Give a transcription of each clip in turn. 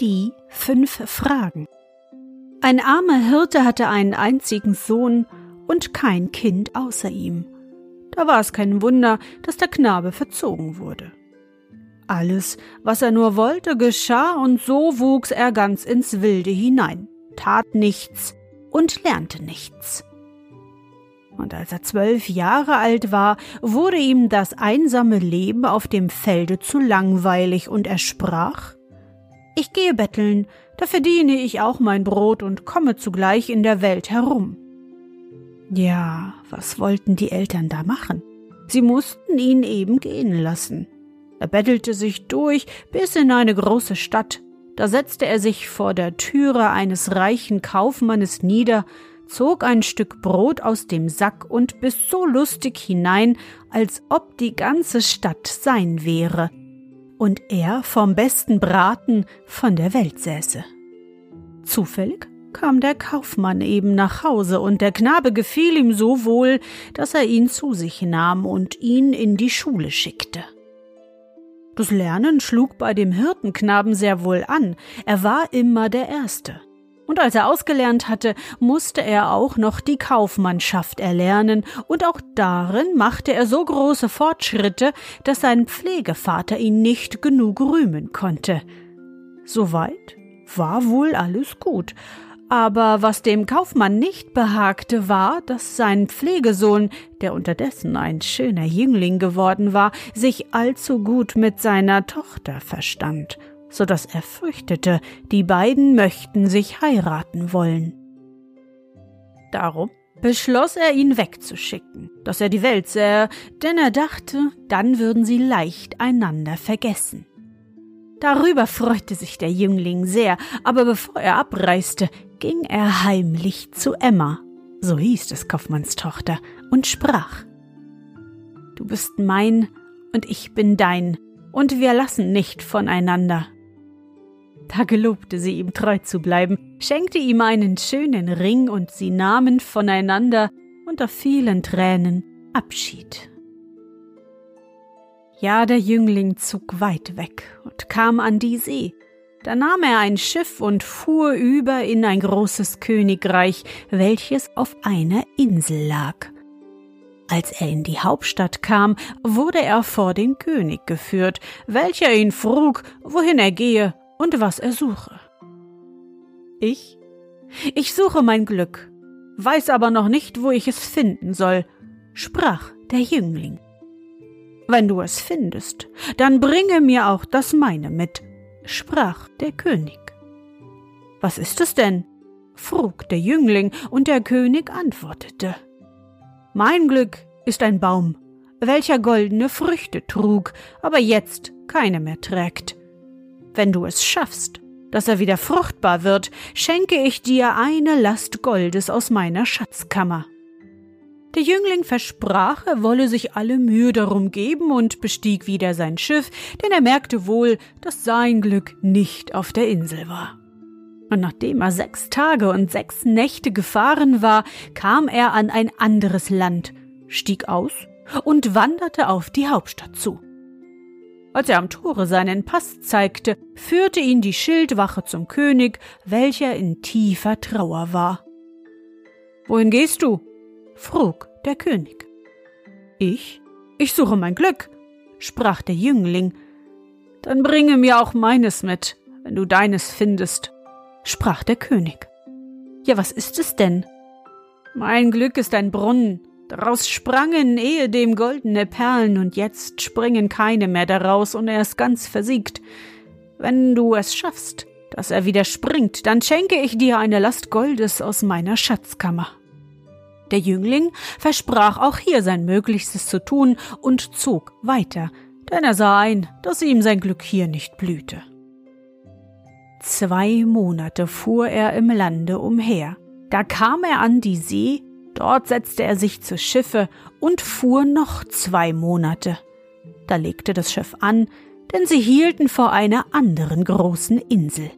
Die fünf Fragen. Ein armer Hirte hatte einen einzigen Sohn und kein Kind außer ihm. Da war es kein Wunder, dass der Knabe verzogen wurde. Alles, was er nur wollte, geschah, und so wuchs er ganz ins Wilde hinein, tat nichts und lernte nichts und als er zwölf Jahre alt war, wurde ihm das einsame Leben auf dem Felde zu langweilig, und er sprach Ich gehe betteln, da verdiene ich auch mein Brot und komme zugleich in der Welt herum. Ja, was wollten die Eltern da machen? Sie mussten ihn eben gehen lassen. Er bettelte sich durch bis in eine große Stadt. Da setzte er sich vor der Türe eines reichen Kaufmannes nieder, zog ein Stück Brot aus dem Sack und biss so lustig hinein, als ob die ganze Stadt sein wäre und er vom besten Braten von der Welt säße. Zufällig kam der Kaufmann eben nach Hause, und der Knabe gefiel ihm so wohl, dass er ihn zu sich nahm und ihn in die Schule schickte. Das Lernen schlug bei dem Hirtenknaben sehr wohl an, er war immer der Erste. Und als er ausgelernt hatte, musste er auch noch die Kaufmannschaft erlernen, und auch darin machte er so große Fortschritte, dass sein Pflegevater ihn nicht genug rühmen konnte. Soweit war wohl alles gut, aber was dem Kaufmann nicht behagte, war, dass sein Pflegesohn, der unterdessen ein schöner Jüngling geworden war, sich allzu gut mit seiner Tochter verstand so dass er fürchtete, die beiden möchten sich heiraten wollen. Darum beschloss er, ihn wegzuschicken, dass er die Welt sähe, denn er dachte, dann würden sie leicht einander vergessen. Darüber freute sich der Jüngling sehr, aber bevor er abreiste, ging er heimlich zu Emma, so hieß des Kaufmanns Tochter, und sprach Du bist mein und ich bin dein, und wir lassen nicht voneinander. Da gelobte sie ihm treu zu bleiben, schenkte ihm einen schönen Ring und sie nahmen voneinander unter vielen Tränen Abschied. Ja, der Jüngling zog weit weg und kam an die See. Da nahm er ein Schiff und fuhr über in ein großes Königreich, welches auf einer Insel lag. Als er in die Hauptstadt kam, wurde er vor den König geführt, welcher ihn frug, wohin er gehe und was er suche. Ich? Ich suche mein Glück, weiß aber noch nicht, wo ich es finden soll, sprach der Jüngling. Wenn du es findest, dann bringe mir auch das meine mit, sprach der König. Was ist es denn? frug der Jüngling, und der König antwortete. Mein Glück ist ein Baum, welcher goldene Früchte trug, aber jetzt keine mehr trägt. Wenn du es schaffst, dass er wieder fruchtbar wird, schenke ich dir eine Last Goldes aus meiner Schatzkammer. Der Jüngling versprach, er wolle sich alle Mühe darum geben und bestieg wieder sein Schiff, denn er merkte wohl, dass sein Glück nicht auf der Insel war. Und nachdem er sechs Tage und sechs Nächte gefahren war, kam er an ein anderes Land, stieg aus und wanderte auf die Hauptstadt zu. Als er am Tore seinen Pass zeigte, führte ihn die Schildwache zum König, welcher in tiefer Trauer war. Wohin gehst du? frug der König. Ich? Ich suche mein Glück, sprach der Jüngling. Dann bringe mir auch meines mit, wenn du deines findest, sprach der König. Ja, was ist es denn? Mein Glück ist ein Brunnen, daraus sprangen ehedem goldene Perlen, und jetzt springen keine mehr daraus, und er ist ganz versiegt. Wenn du es schaffst, dass er wieder springt, dann schenke ich dir eine Last Goldes aus meiner Schatzkammer. Der Jüngling versprach auch hier sein Möglichstes zu tun und zog weiter, denn er sah ein, dass ihm sein Glück hier nicht blühte. Zwei Monate fuhr er im Lande umher. Da kam er an die See, dort setzte er sich zu Schiffe und fuhr noch zwei Monate. Da legte das Schiff an, denn sie hielten vor einer anderen großen Insel.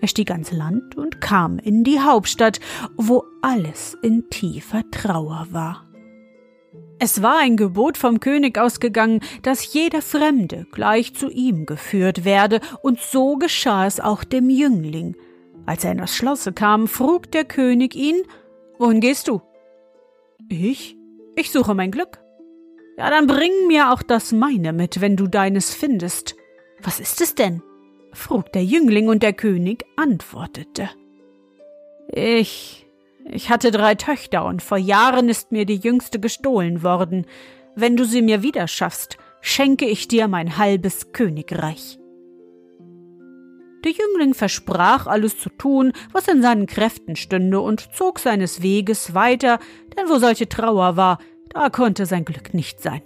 Er stieg ans Land und kam in die Hauptstadt, wo alles in tiefer Trauer war. Es war ein Gebot vom König ausgegangen, dass jeder Fremde gleich zu ihm geführt werde, und so geschah es auch dem Jüngling. Als er in das Schlosse kam, frug der König ihn, Wohin gehst du? Ich? Ich suche mein Glück. Ja, dann bring mir auch das meine mit, wenn du deines findest. Was ist es denn? frug der Jüngling, und der König antwortete. Ich ich hatte drei Töchter, und vor Jahren ist mir die jüngste gestohlen worden. Wenn du sie mir wieder schaffst, schenke ich dir mein halbes Königreich. Der Jüngling versprach, alles zu tun, was in seinen Kräften stünde, und zog seines Weges weiter, denn wo solche Trauer war, da konnte sein Glück nicht sein.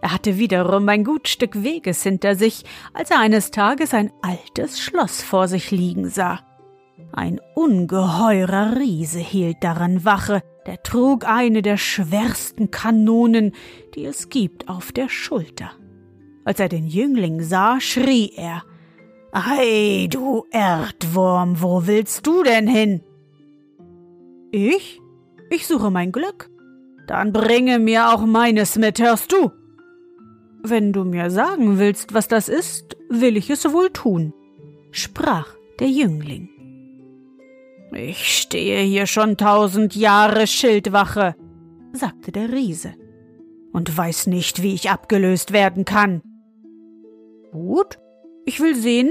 Er hatte wiederum ein gut Stück Weges hinter sich, als er eines Tages ein altes Schloss vor sich liegen sah. Ein ungeheurer Riese hielt daran Wache, der trug eine der schwersten Kanonen, die es gibt, auf der Schulter. Als er den Jüngling sah, schrie er Ei, du Erdwurm, wo willst du denn hin? Ich? Ich suche mein Glück. Dann bringe mir auch meines mit, hörst du? Wenn du mir sagen willst, was das ist, will ich es wohl tun, sprach der Jüngling. Ich stehe hier schon tausend Jahre Schildwache, sagte der Riese, und weiß nicht, wie ich abgelöst werden kann. Gut, ich will sehen,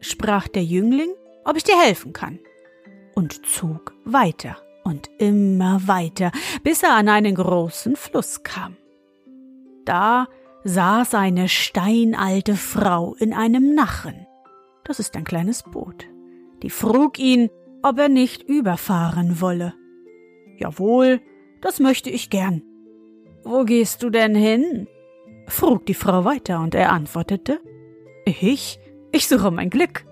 sprach der Jüngling, ob ich dir helfen kann, und zog weiter und immer weiter, bis er an einen großen Fluss kam. Da saß eine steinalte Frau in einem Nachen. Das ist ein kleines Boot. Die frug ihn, ob er nicht überfahren wolle. Jawohl, das möchte ich gern. Wo gehst du denn hin? frug die Frau weiter, und er antwortete Ich? Ich suche mein Glück.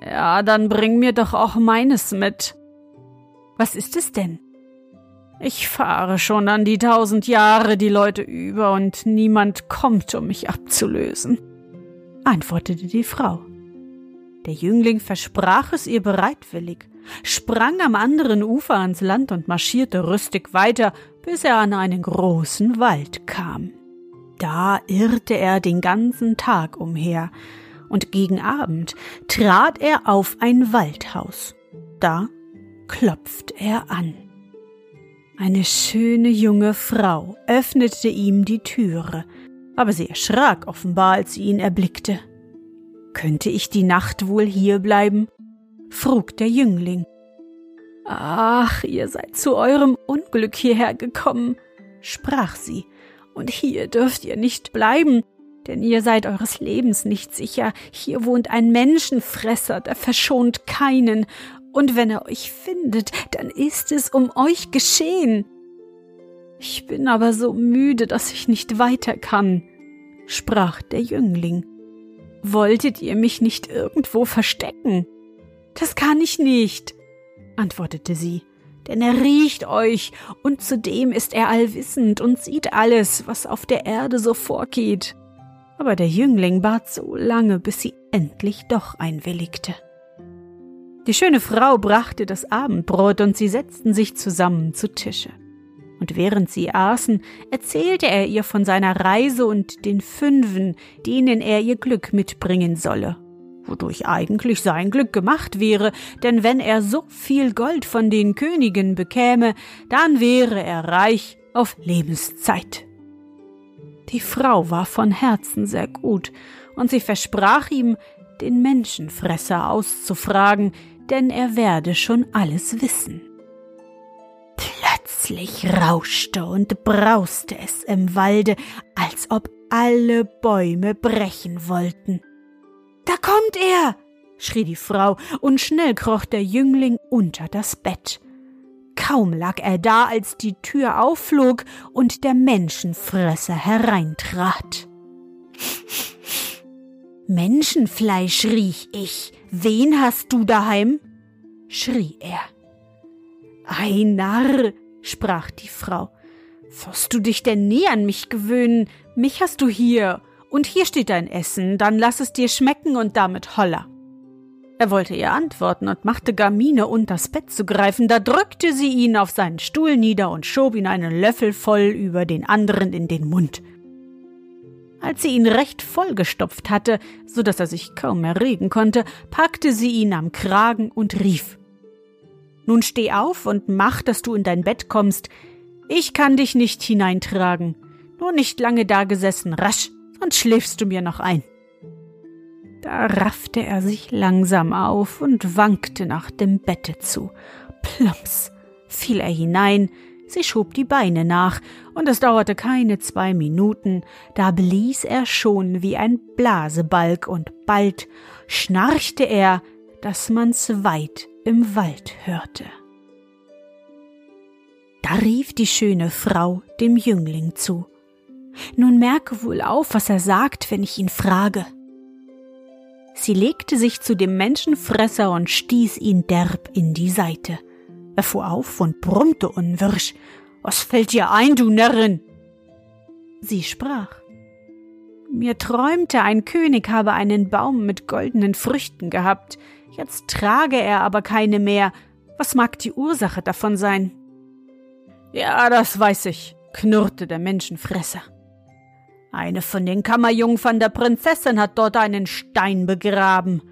Ja, dann bring mir doch auch meines mit. Was ist es denn? Ich fahre schon an die tausend Jahre die Leute über, und niemand kommt, um mich abzulösen, antwortete die Frau. Der Jüngling versprach es ihr bereitwillig, sprang am anderen Ufer ans Land und marschierte rüstig weiter, bis er an einen großen Wald kam. Da irrte er den ganzen Tag umher, und gegen Abend trat er auf ein Waldhaus. Da klopfte er an. Eine schöne junge Frau öffnete ihm die Türe, aber sie erschrak offenbar, als sie ihn erblickte. Könnte ich die Nacht wohl hier bleiben? frug der Jüngling. Ach, ihr seid zu eurem Unglück hierher gekommen, sprach sie, und hier dürft ihr nicht bleiben, denn ihr seid eures Lebens nicht sicher. Hier wohnt ein Menschenfresser, der verschont keinen, und wenn er euch findet, dann ist es um euch geschehen. Ich bin aber so müde, dass ich nicht weiter kann, sprach der Jüngling. Wolltet ihr mich nicht irgendwo verstecken? Das kann ich nicht, antwortete sie, denn er riecht euch, und zudem ist er allwissend und sieht alles, was auf der Erde so vorgeht. Aber der Jüngling bat so lange, bis sie endlich doch einwilligte. Die schöne Frau brachte das Abendbrot und sie setzten sich zusammen zu Tische und während sie aßen, erzählte er ihr von seiner Reise und den Fünfen, denen er ihr Glück mitbringen solle, wodurch eigentlich sein Glück gemacht wäre, denn wenn er so viel Gold von den Königen bekäme, dann wäre er reich auf Lebenszeit. Die Frau war von Herzen sehr gut, und sie versprach ihm, den Menschenfresser auszufragen, denn er werde schon alles wissen. Plötzlich rauschte und brauste es im Walde, als ob alle Bäume brechen wollten. Da kommt er! schrie die Frau, und schnell kroch der Jüngling unter das Bett. Kaum lag er da, als die Tür aufflog und der Menschenfresser hereintrat. Menschenfleisch riech ich. Wen hast du daheim? schrie er. Ei Narr, sprach die Frau, wirst du dich denn nie an mich gewöhnen? Mich hast du hier, und hier steht dein Essen, dann lass es dir schmecken und damit holla. Er wollte ihr antworten und machte gar Miene, unters Bett zu greifen, da drückte sie ihn auf seinen Stuhl nieder und schob ihn einen Löffel voll über den anderen in den Mund. Als sie ihn recht vollgestopft hatte, so dass er sich kaum mehr regen konnte, packte sie ihn am Kragen und rief Nun steh auf und mach, dass du in dein Bett kommst. Ich kann dich nicht hineintragen. Nur nicht lange dagesessen, rasch, sonst schläfst du mir noch ein. Da raffte er sich langsam auf und wankte nach dem Bette zu. Plumps fiel er hinein, sie schob die Beine nach, und es dauerte keine zwei Minuten, da blies er schon wie ein Blasebalg, und bald schnarchte er, dass man's weit im Wald hörte. Da rief die schöne Frau dem Jüngling zu. Nun merke wohl auf, was er sagt, wenn ich ihn frage. Sie legte sich zu dem Menschenfresser und stieß ihn derb in die Seite. Er fuhr auf und brummte unwirsch. Was fällt dir ein, du Närrin? Sie sprach. Mir träumte, ein König habe einen Baum mit goldenen Früchten gehabt. Jetzt trage er aber keine mehr. Was mag die Ursache davon sein? Ja, das weiß ich, knurrte der Menschenfresser. Eine von den Kammerjungfern der Prinzessin hat dort einen Stein begraben.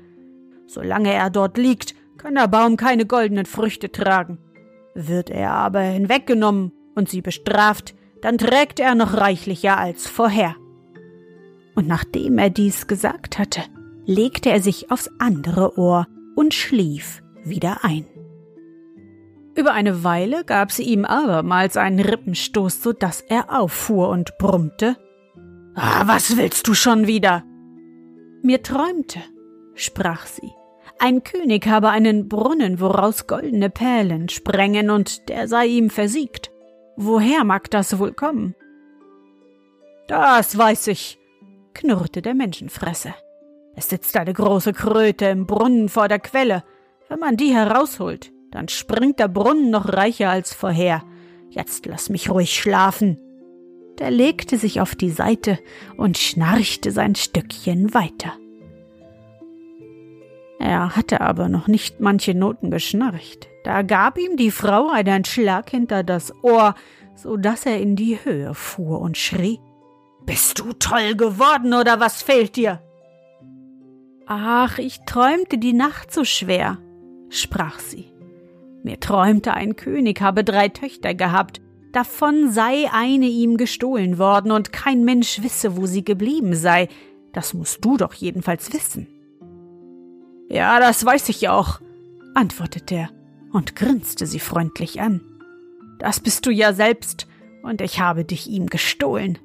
Solange er dort liegt, kann der Baum keine goldenen Früchte tragen. Wird er aber hinweggenommen und sie bestraft, dann trägt er noch reichlicher als vorher. Und nachdem er dies gesagt hatte, legte er sich aufs andere Ohr und schlief wieder ein. Über eine Weile gab sie ihm abermals einen Rippenstoß, so dass er auffuhr und brummte Ah, was willst du schon wieder? Mir träumte, sprach sie. Ein König habe einen Brunnen, woraus goldene Perlen sprengen, und der sei ihm versiegt. Woher mag das wohl kommen? Das weiß ich, knurrte der Menschenfresser. Es sitzt eine große Kröte im Brunnen vor der Quelle. Wenn man die herausholt, dann springt der Brunnen noch reicher als vorher. Jetzt lass mich ruhig schlafen der legte sich auf die Seite und schnarchte sein Stückchen weiter. Er hatte aber noch nicht manche Noten geschnarcht. Da gab ihm die Frau einen Schlag hinter das Ohr, so dass er in die Höhe fuhr und schrie Bist du toll geworden oder was fehlt dir? Ach, ich träumte die Nacht so schwer, sprach sie. Mir träumte, ein König habe drei Töchter gehabt, Davon sei eine ihm gestohlen worden und kein Mensch wisse, wo sie geblieben sei. Das musst du doch jedenfalls wissen. Ja, das weiß ich auch, antwortete er und grinste sie freundlich an. Das bist du ja selbst, und ich habe dich ihm gestohlen.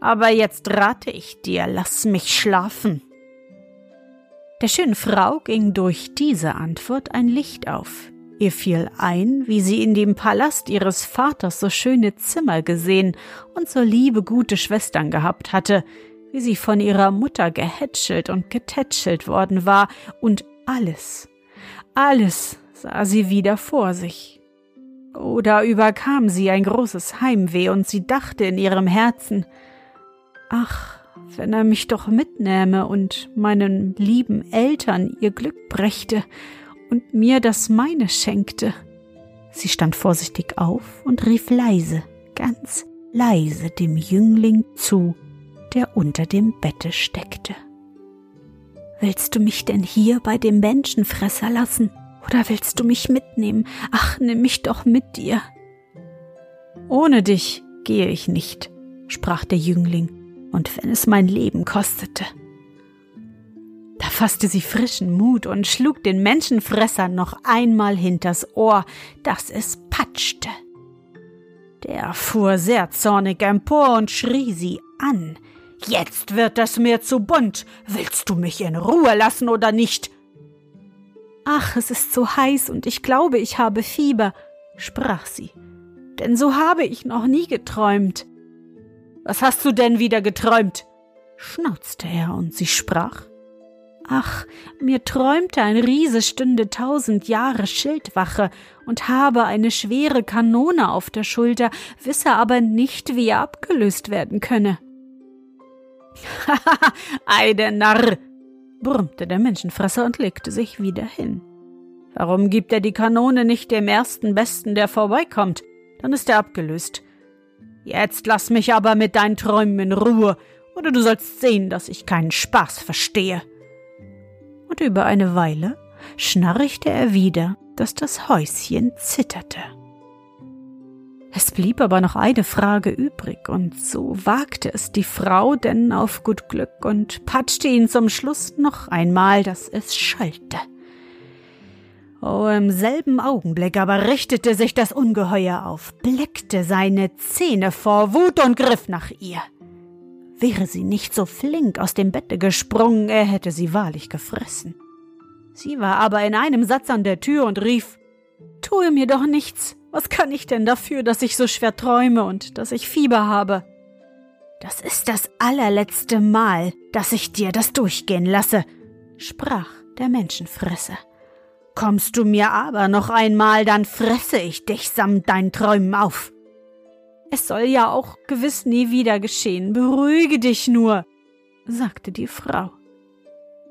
Aber jetzt rate ich dir, lass mich schlafen. Der schönen Frau ging durch diese Antwort ein Licht auf. Ihr fiel ein, wie sie in dem Palast ihres Vaters so schöne Zimmer gesehen und so liebe gute Schwestern gehabt hatte, wie sie von ihrer Mutter gehätschelt und getätschelt worden war, und alles, alles sah sie wieder vor sich. Oder überkam sie ein großes Heimweh, und sie dachte in ihrem Herzen, ach, wenn er mich doch mitnähme und meinen lieben Eltern ihr Glück brächte und mir das meine schenkte. Sie stand vorsichtig auf und rief leise, ganz leise dem Jüngling zu, der unter dem Bette steckte. Willst du mich denn hier bei dem Menschenfresser lassen, oder willst du mich mitnehmen? Ach, nimm mich doch mit dir. Ohne dich gehe ich nicht, sprach der Jüngling. und wenn es mein Leben kostete. Fasste sie frischen Mut und schlug den Menschenfresser noch einmal hinters Ohr, dass es patschte. Der fuhr sehr zornig empor und schrie sie an. Jetzt wird es mir zu bunt. Willst du mich in Ruhe lassen oder nicht? Ach, es ist so heiß und ich glaube, ich habe Fieber, sprach sie. Denn so habe ich noch nie geträumt. Was hast du denn wieder geträumt? schnauzte er und sie sprach. Ach, mir träumte ein Riese stünde tausend Jahre Schildwache und habe eine schwere Kanone auf der Schulter, wisse aber nicht, wie er abgelöst werden könne. Haha, ei der Narr, brummte der Menschenfresser und legte sich wieder hin. Warum gibt er die Kanone nicht dem ersten Besten, der vorbeikommt? Dann ist er abgelöst. Jetzt lass mich aber mit deinen Träumen in Ruhe, oder du sollst sehen, dass ich keinen Spaß verstehe und über eine Weile schnarchte er wieder, dass das Häuschen zitterte. Es blieb aber noch eine Frage übrig, und so wagte es die Frau denn auf gut Glück und patschte ihn zum Schluss noch einmal, dass es schallte. Oh, im selben Augenblick aber richtete sich das Ungeheuer auf, bleckte seine Zähne vor Wut und griff nach ihr. Wäre sie nicht so flink aus dem Bette gesprungen, er hätte sie wahrlich gefressen. Sie war aber in einem Satz an der Tür und rief Tue mir doch nichts. Was kann ich denn dafür, dass ich so schwer träume und dass ich Fieber habe? Das ist das allerletzte Mal, dass ich dir das durchgehen lasse, sprach der Menschenfresser. Kommst du mir aber noch einmal, dann fresse ich dich samt deinen Träumen auf. Es soll ja auch gewiss nie wieder geschehen. Beruhige dich nur, sagte die Frau.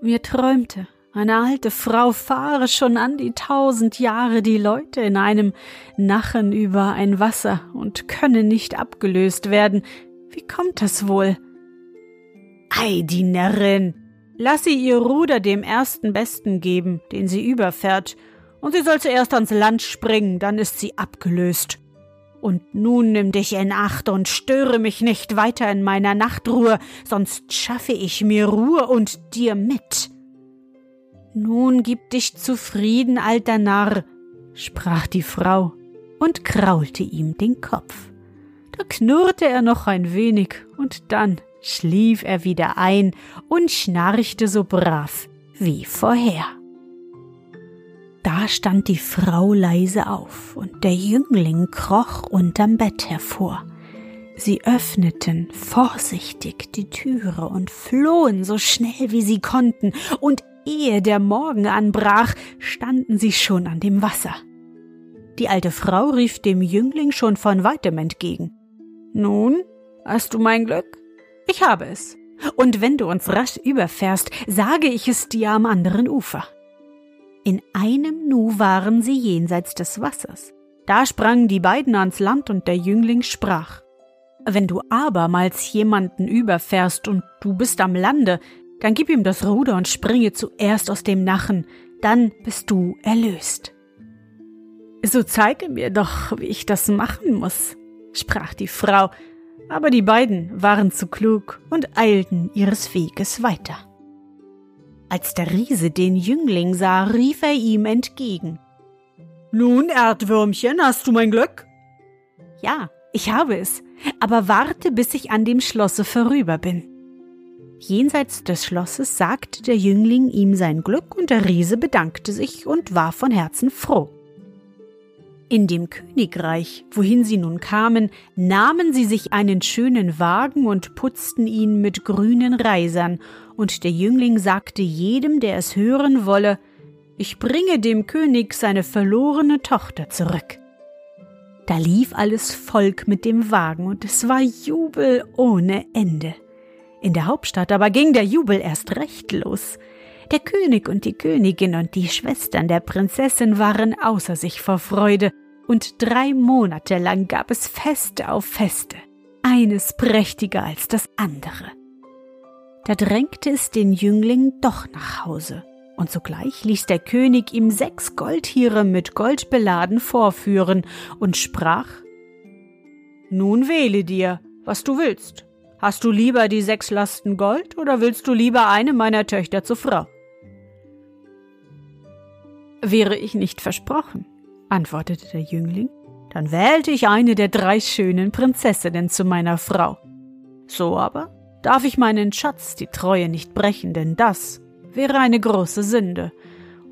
Mir träumte, eine alte Frau fahre schon an die tausend Jahre die Leute in einem Nachen über ein Wasser und könne nicht abgelöst werden. Wie kommt das wohl? Ei, die Närrin! Lass sie ihr Ruder dem ersten Besten geben, den sie überfährt, und sie soll zuerst ans Land springen, dann ist sie abgelöst. Und nun nimm dich in Acht und störe mich nicht weiter in meiner Nachtruhe, sonst schaffe ich mir Ruhe und dir mit. Nun gib dich zufrieden, alter Narr, sprach die Frau und kraulte ihm den Kopf. Da knurrte er noch ein wenig, und dann schlief er wieder ein und schnarchte so brav wie vorher. Da stand die Frau leise auf, und der Jüngling kroch unterm Bett hervor. Sie öffneten vorsichtig die Türe und flohen so schnell wie sie konnten, und ehe der Morgen anbrach, standen sie schon an dem Wasser. Die alte Frau rief dem Jüngling schon von weitem entgegen. Nun, hast du mein Glück? Ich habe es. Und wenn du uns rasch überfährst, sage ich es dir am anderen Ufer. In einem Nu waren sie jenseits des Wassers. Da sprangen die beiden ans Land und der Jüngling sprach. Wenn du abermals jemanden überfährst und du bist am Lande, dann gib ihm das Ruder und springe zuerst aus dem Nachen, dann bist du erlöst. So zeige mir doch, wie ich das machen muss, sprach die Frau, aber die beiden waren zu klug und eilten ihres Weges weiter. Als der Riese den Jüngling sah, rief er ihm entgegen. Nun, Erdwürmchen, hast du mein Glück? Ja, ich habe es, aber warte, bis ich an dem Schlosse vorüber bin. Jenseits des Schlosses sagte der Jüngling ihm sein Glück, und der Riese bedankte sich und war von Herzen froh. In dem Königreich, wohin sie nun kamen, nahmen sie sich einen schönen Wagen und putzten ihn mit grünen Reisern, und der Jüngling sagte jedem, der es hören wolle, ich bringe dem König seine verlorene Tochter zurück. Da lief alles Volk mit dem Wagen, und es war Jubel ohne Ende. In der Hauptstadt aber ging der Jubel erst recht los. Der König und die Königin und die Schwestern der Prinzessin waren außer sich vor Freude, und drei Monate lang gab es Feste auf Feste, eines prächtiger als das andere. Da drängte es den Jüngling doch nach Hause, und sogleich ließ der König ihm sechs Goldtiere mit Gold beladen vorführen und sprach Nun wähle dir, was du willst. Hast du lieber die sechs Lasten Gold oder willst du lieber eine meiner Töchter zur Frau? Wäre ich nicht versprochen, antwortete der Jüngling, dann wählte ich eine der drei schönen Prinzessinnen zu meiner Frau. So aber darf ich meinen Schatz die Treue nicht brechen, denn das wäre eine große Sünde,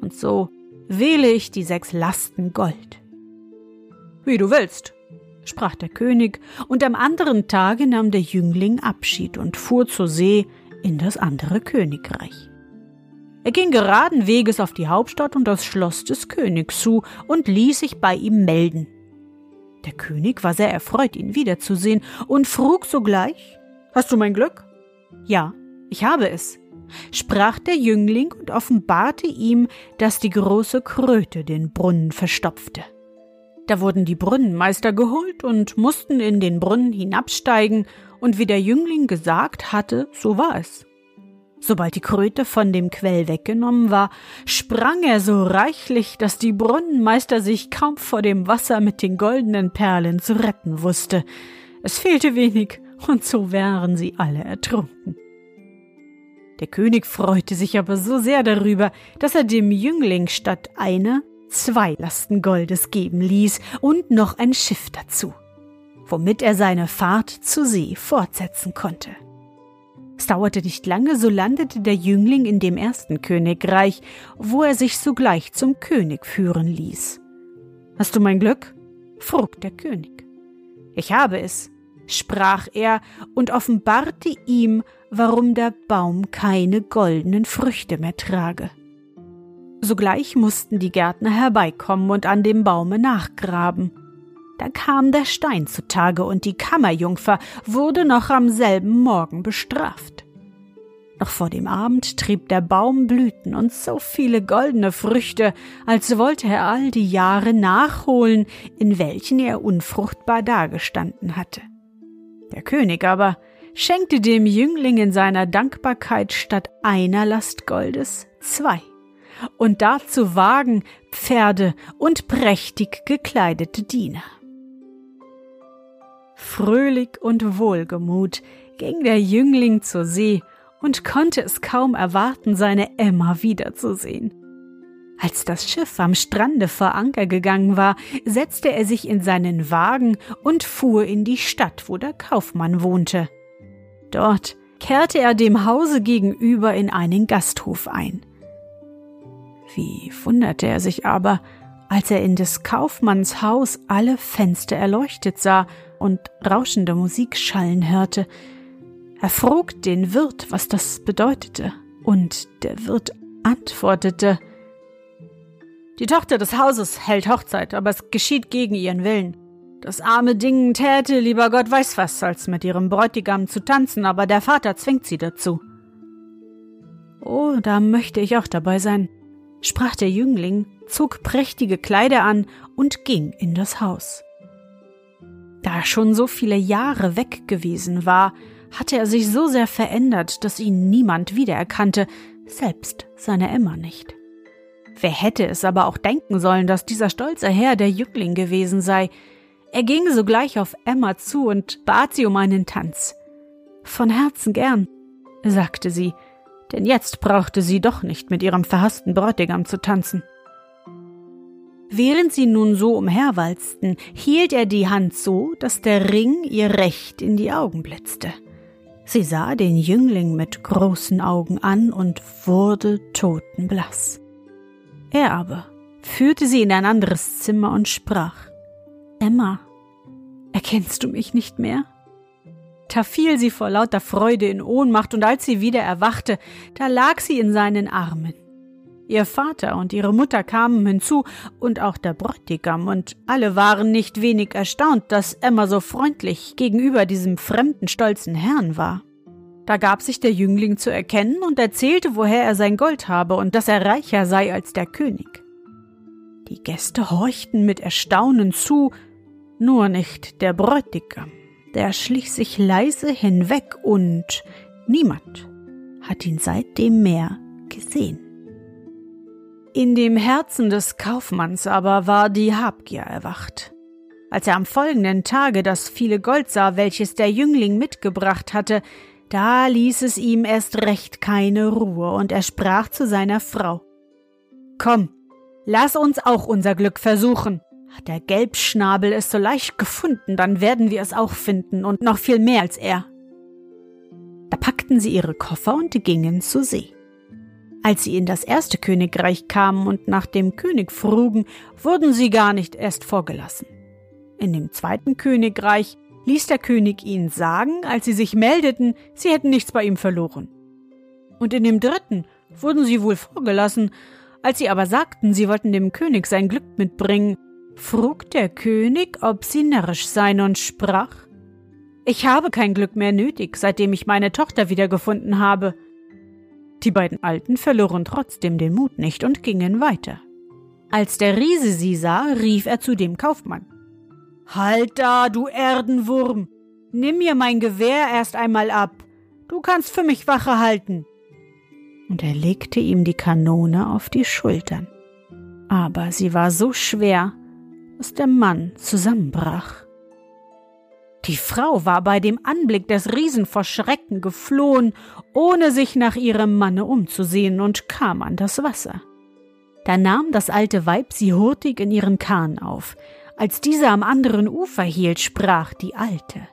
und so wähle ich die sechs Lasten Gold. Wie du willst, sprach der König, und am anderen Tage nahm der Jüngling Abschied und fuhr zur See in das andere Königreich. Er ging geraden Weges auf die Hauptstadt und das Schloss des Königs zu und ließ sich bei ihm melden. Der König war sehr erfreut, ihn wiederzusehen und frug sogleich Hast du mein Glück? Ja, ich habe es, sprach der Jüngling und offenbarte ihm, dass die große Kröte den Brunnen verstopfte. Da wurden die Brunnenmeister geholt und mussten in den Brunnen hinabsteigen, und wie der Jüngling gesagt hatte, so war es. Sobald die Kröte von dem Quell weggenommen war, sprang er so reichlich, dass die Brunnenmeister sich kaum vor dem Wasser mit den goldenen Perlen zu retten wusste. Es fehlte wenig, und so wären sie alle ertrunken. Der König freute sich aber so sehr darüber, dass er dem Jüngling statt einer zwei Lasten Goldes geben ließ und noch ein Schiff dazu, womit er seine Fahrt zur See fortsetzen konnte. Es dauerte nicht lange, so landete der Jüngling in dem ersten Königreich, wo er sich sogleich zum König führen ließ. Hast du mein Glück? frug der König. Ich habe es, sprach er und offenbarte ihm, warum der Baum keine goldenen Früchte mehr trage. Sogleich mussten die Gärtner herbeikommen und an dem Baume nachgraben. Da kam der Stein zutage und die Kammerjungfer wurde noch am selben Morgen bestraft. Noch vor dem Abend trieb der Baum Blüten und so viele goldene Früchte, als wollte er all die Jahre nachholen, in welchen er unfruchtbar dagestanden hatte. Der König aber schenkte dem Jüngling in seiner Dankbarkeit statt einer Last Goldes zwei und dazu Wagen, Pferde und prächtig gekleidete Diener. Fröhlich und wohlgemut ging der Jüngling zur See und konnte es kaum erwarten, seine Emma wiederzusehen. Als das Schiff am Strande vor Anker gegangen war, setzte er sich in seinen Wagen und fuhr in die Stadt, wo der Kaufmann wohnte. Dort kehrte er dem Hause gegenüber in einen Gasthof ein. Wie wunderte er sich aber, als er in des Kaufmanns Haus alle Fenster erleuchtet sah und rauschende Musik schallen hörte. Er frug den Wirt, was das bedeutete, und der Wirt antwortete Die Tochter des Hauses hält Hochzeit, aber es geschieht gegen ihren Willen. Das arme Ding täte, lieber Gott weiß was, als mit ihrem Bräutigam zu tanzen, aber der Vater zwingt sie dazu. Oh, da möchte ich auch dabei sein, sprach der Jüngling, zog prächtige Kleider an und ging in das Haus. Da er schon so viele Jahre weg gewesen war, hatte er sich so sehr verändert, dass ihn niemand wiedererkannte, selbst seine Emma nicht. Wer hätte es aber auch denken sollen, dass dieser stolze Herr der Jüngling gewesen sei. Er ging sogleich auf Emma zu und bat sie um einen Tanz. Von Herzen gern, sagte sie, denn jetzt brauchte sie doch nicht mit ihrem verhassten Bräutigam zu tanzen. Während sie nun so umherwalzten, hielt er die Hand so, dass der Ring ihr recht in die Augen blitzte. Sie sah den Jüngling mit großen Augen an und wurde totenblass. Er aber führte sie in ein anderes Zimmer und sprach Emma, erkennst du mich nicht mehr? Da fiel sie vor lauter Freude in Ohnmacht, und als sie wieder erwachte, da lag sie in seinen Armen. Ihr Vater und ihre Mutter kamen hinzu, und auch der Bräutigam, und alle waren nicht wenig erstaunt, dass Emma so freundlich gegenüber diesem fremden, stolzen Herrn war. Da gab sich der Jüngling zu erkennen und erzählte, woher er sein Gold habe und dass er reicher sei als der König. Die Gäste horchten mit Erstaunen zu, nur nicht der Bräutigam der schlich sich leise hinweg und niemand hat ihn seitdem mehr gesehen. In dem Herzen des Kaufmanns aber war die Habgier erwacht. Als er am folgenden Tage das viele Gold sah, welches der Jüngling mitgebracht hatte, da ließ es ihm erst recht keine Ruhe, und er sprach zu seiner Frau Komm, lass uns auch unser Glück versuchen. Hat der Gelbschnabel es so leicht gefunden, dann werden wir es auch finden, und noch viel mehr als er. Da packten sie ihre Koffer und gingen zu See. Als sie in das erste Königreich kamen und nach dem König frugen, wurden sie gar nicht erst vorgelassen. In dem zweiten Königreich ließ der König ihnen sagen, als sie sich meldeten, sie hätten nichts bei ihm verloren. Und in dem dritten wurden sie wohl vorgelassen, als sie aber sagten, sie wollten dem König sein Glück mitbringen, frug der König, ob sie närrisch seien und sprach Ich habe kein Glück mehr nötig, seitdem ich meine Tochter wiedergefunden habe. Die beiden Alten verloren trotzdem den Mut nicht und gingen weiter. Als der Riese sie sah, rief er zu dem Kaufmann Halt da, du Erdenwurm. Nimm mir mein Gewehr erst einmal ab. Du kannst für mich Wache halten. Und er legte ihm die Kanone auf die Schultern. Aber sie war so schwer, dass der Mann zusammenbrach. Die Frau war bei dem Anblick des Riesen vor Schrecken geflohen, ohne sich nach ihrem Manne umzusehen, und kam an das Wasser. Da nahm das alte Weib sie hurtig in ihren Kahn auf, als dieser am anderen Ufer hielt, sprach die Alte.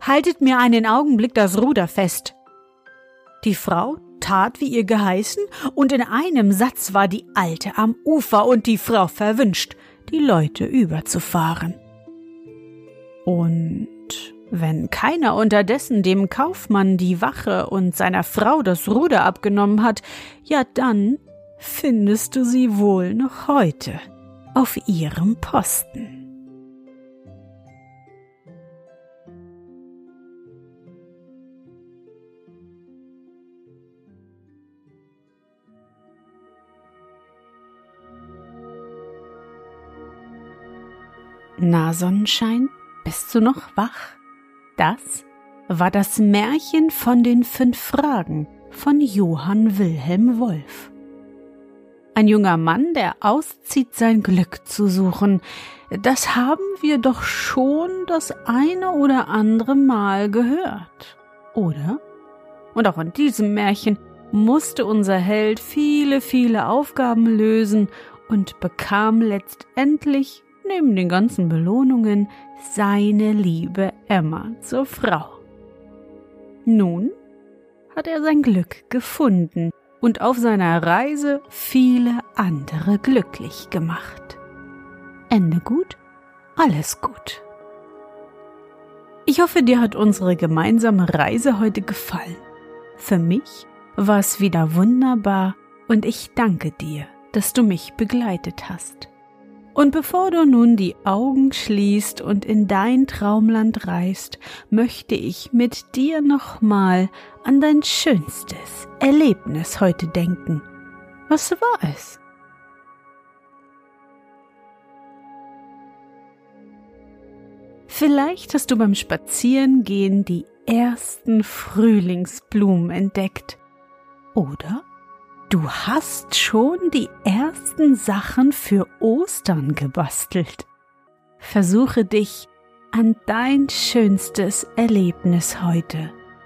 Haltet mir einen Augenblick das Ruder fest. Die Frau tat, wie ihr geheißen, und in einem Satz war die Alte am Ufer und die Frau verwünscht, die Leute überzufahren. Und wenn keiner unterdessen dem Kaufmann die Wache und seiner Frau das Ruder abgenommen hat, ja dann findest du sie wohl noch heute auf ihrem Posten. Na Sonnenschein, bist du noch wach? Das war das Märchen von den fünf Fragen von Johann Wilhelm Wolf. Ein junger Mann, der auszieht, sein Glück zu suchen. Das haben wir doch schon das eine oder andere Mal gehört, oder? Und auch in diesem Märchen musste unser Held viele, viele Aufgaben lösen und bekam letztendlich, neben den ganzen Belohnungen, seine liebe Emma zur Frau. Nun hat er sein Glück gefunden und auf seiner Reise viele andere glücklich gemacht. Ende gut, alles gut. Ich hoffe, dir hat unsere gemeinsame Reise heute gefallen. Für mich war es wieder wunderbar und ich danke dir, dass du mich begleitet hast. Und bevor du nun die Augen schließt und in dein Traumland reist, möchte ich mit dir nochmal an dein schönstes Erlebnis heute denken. Was war es? Vielleicht hast du beim Spazierengehen die ersten Frühlingsblumen entdeckt. Oder Du hast schon die ersten Sachen für Ostern gebastelt. Versuche dich an dein schönstes Erlebnis heute